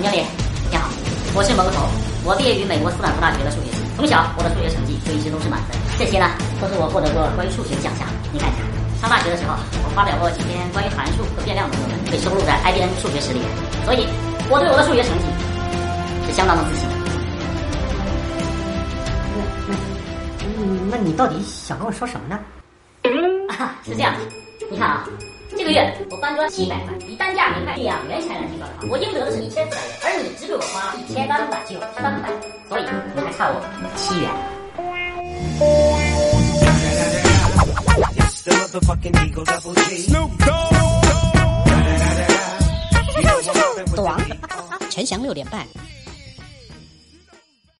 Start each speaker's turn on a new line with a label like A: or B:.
A: 陈经理，你好，我是蘑菇头，我毕业于美国斯坦福大学的数学系，从小我的数学成绩就一直都是满分，这些呢都是我获得过关于数学的奖项。你看一下，上大学的时候，我发表过几篇关于函数和变量的论文，被收录在 IBM 数学史里面，所以我对我的数学成绩是相当的自信那。
B: 那你到底想跟我说什么呢？
A: 啊，是这样的，你看啊，这个月我搬砖七百块，以单价明快两元钱来计算的话，我应得的是一千四百元，而你只给我花一千三百九十三块，所以你还差我七元。
C: 短，陈翔 六点半